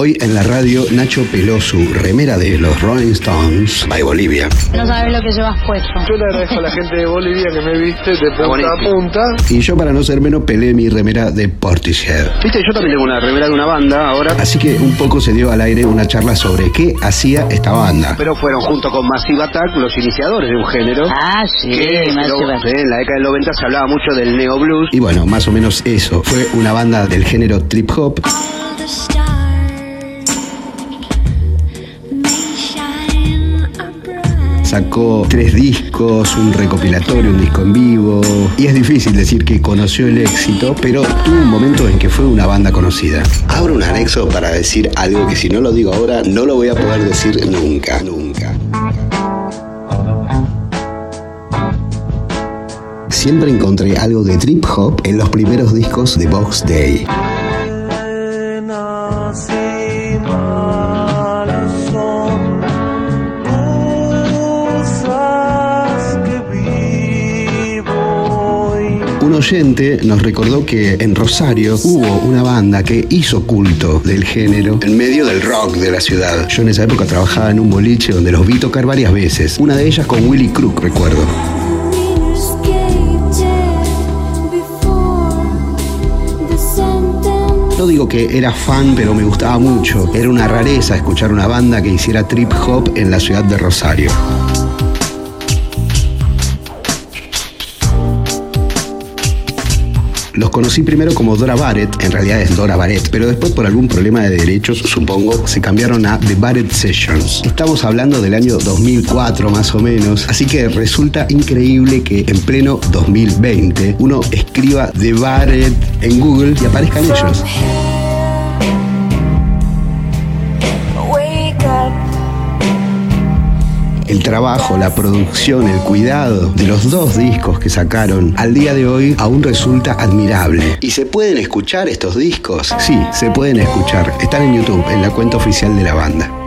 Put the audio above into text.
Hoy en la radio Nacho peló su remera de los Rolling Stones, by Bolivia. No sabes lo que llevas puesto. Yo le agradezco a la gente de Bolivia que me viste de punta a punta. Y yo para no ser menos pelé mi remera de Portishead. Viste, yo también tengo una remera de una banda ahora, Así que un poco se dio al aire una charla sobre qué hacía esta banda. pero fueron junto con Massive Attack los iniciadores de un género. Ah, sí, que va. sí, en la década del 90 se hablaba mucho del neo blues. Y bueno, más o menos eso. Fue una banda del género trip hop Sacó tres discos, un recopilatorio, un disco en vivo. Y es difícil decir que conoció el éxito, pero tuvo un momento en que fue una banda conocida. Abro un anexo para decir algo que si no lo digo ahora, no lo voy a poder decir nunca, nunca. Siempre encontré algo de trip hop en los primeros discos de Box Day. Un oyente nos recordó que en Rosario hubo una banda que hizo culto del género en medio del rock de la ciudad. Yo en esa época trabajaba en un boliche donde los vi tocar varias veces. Una de ellas con Willy Crook, recuerdo. No digo que era fan, pero me gustaba mucho. Era una rareza escuchar una banda que hiciera trip hop en la ciudad de Rosario. Los conocí primero como Dora Barrett, en realidad es Dora Barrett, pero después por algún problema de derechos, supongo, se cambiaron a The Barrett Sessions. Estamos hablando del año 2004 más o menos, así que resulta increíble que en pleno 2020 uno escriba The Barrett en Google y aparezcan ellos. El trabajo, la producción, el cuidado de los dos discos que sacaron al día de hoy aún resulta admirable. ¿Y se pueden escuchar estos discos? Sí, se pueden escuchar. Están en YouTube, en la cuenta oficial de la banda.